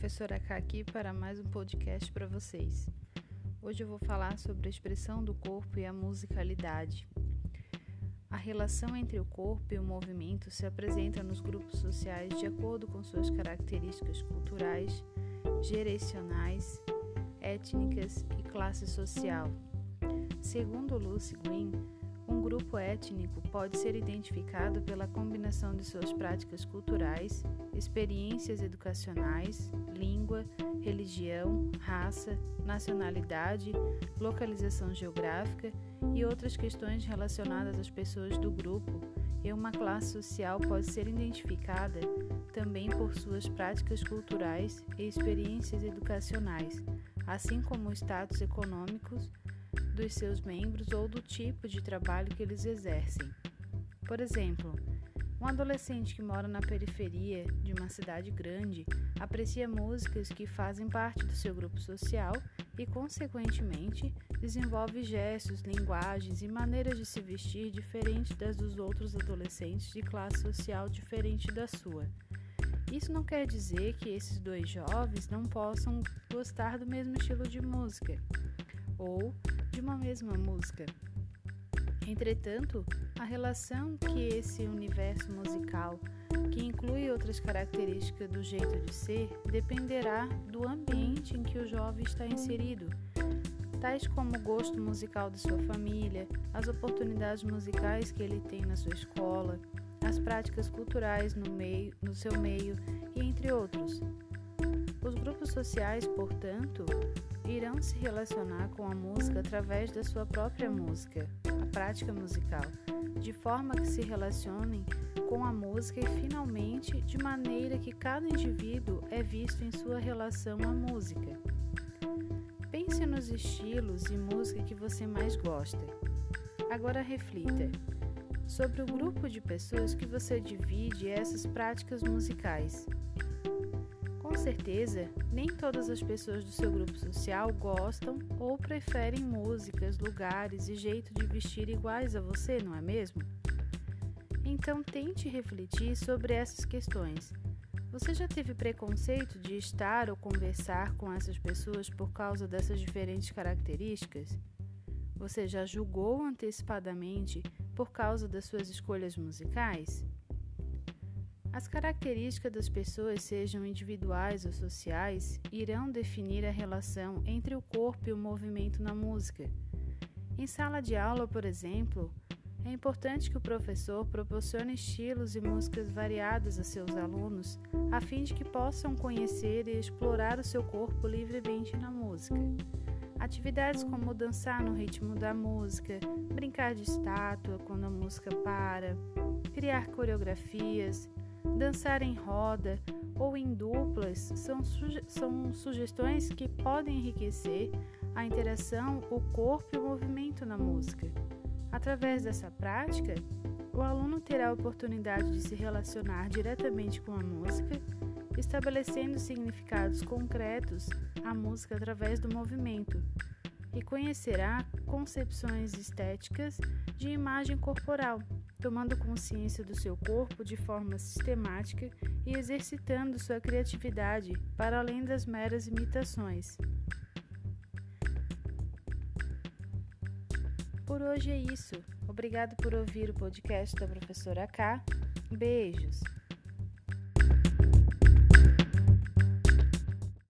professora K aqui para mais um podcast para vocês. Hoje eu vou falar sobre a expressão do corpo e a musicalidade. A relação entre o corpo e o movimento se apresenta nos grupos sociais de acordo com suas características culturais, geracionais, étnicas e classe social. Segundo Lucy Green, um grupo étnico pode ser identificado pela combinação de suas práticas culturais, experiências educacionais, língua, religião, raça, nacionalidade, localização geográfica e outras questões relacionadas às pessoas do grupo, e uma classe social pode ser identificada também por suas práticas culturais e experiências educacionais, assim como status econômicos dos seus membros ou do tipo de trabalho que eles exercem. Por exemplo, um adolescente que mora na periferia de uma cidade grande aprecia músicas que fazem parte do seu grupo social e, consequentemente, desenvolve gestos, linguagens e maneiras de se vestir diferentes das dos outros adolescentes de classe social diferente da sua. Isso não quer dizer que esses dois jovens não possam gostar do mesmo estilo de música ou de uma mesma música. Entretanto, a relação que esse universo musical, que inclui outras características do jeito de ser, dependerá do ambiente em que o jovem está inserido, tais como o gosto musical de sua família, as oportunidades musicais que ele tem na sua escola, as práticas culturais no, meio, no seu meio e entre outros. Os grupos sociais, portanto, irão se relacionar com a música através da sua própria música, a prática musical, de forma que se relacionem com a música e finalmente de maneira que cada indivíduo é visto em sua relação à música. Pense nos estilos e música que você mais gosta. Agora reflita sobre o grupo de pessoas que você divide essas práticas musicais. Com certeza, nem todas as pessoas do seu grupo social gostam ou preferem músicas, lugares e jeito de vestir iguais a você, não é mesmo? Então tente refletir sobre essas questões. Você já teve preconceito de estar ou conversar com essas pessoas por causa dessas diferentes características? Você já julgou antecipadamente por causa das suas escolhas musicais? As características das pessoas, sejam individuais ou sociais, irão definir a relação entre o corpo e o movimento na música. Em sala de aula, por exemplo, é importante que o professor proporcione estilos e músicas variadas a seus alunos, a fim de que possam conhecer e explorar o seu corpo livremente na música. Atividades como dançar no ritmo da música, brincar de estátua quando a música para, criar coreografias, dançar em roda ou em duplas são, suge são sugestões que podem enriquecer a interação, o corpo e o movimento na música. Através dessa prática, o aluno terá a oportunidade de se relacionar diretamente com a música, estabelecendo significados concretos à música através do movimento, e conhecerá concepções estéticas de imagem corporal tomando consciência do seu corpo de forma sistemática e exercitando sua criatividade para além das meras imitações. Por hoje é isso. Obrigado por ouvir o podcast da professora K. Beijos!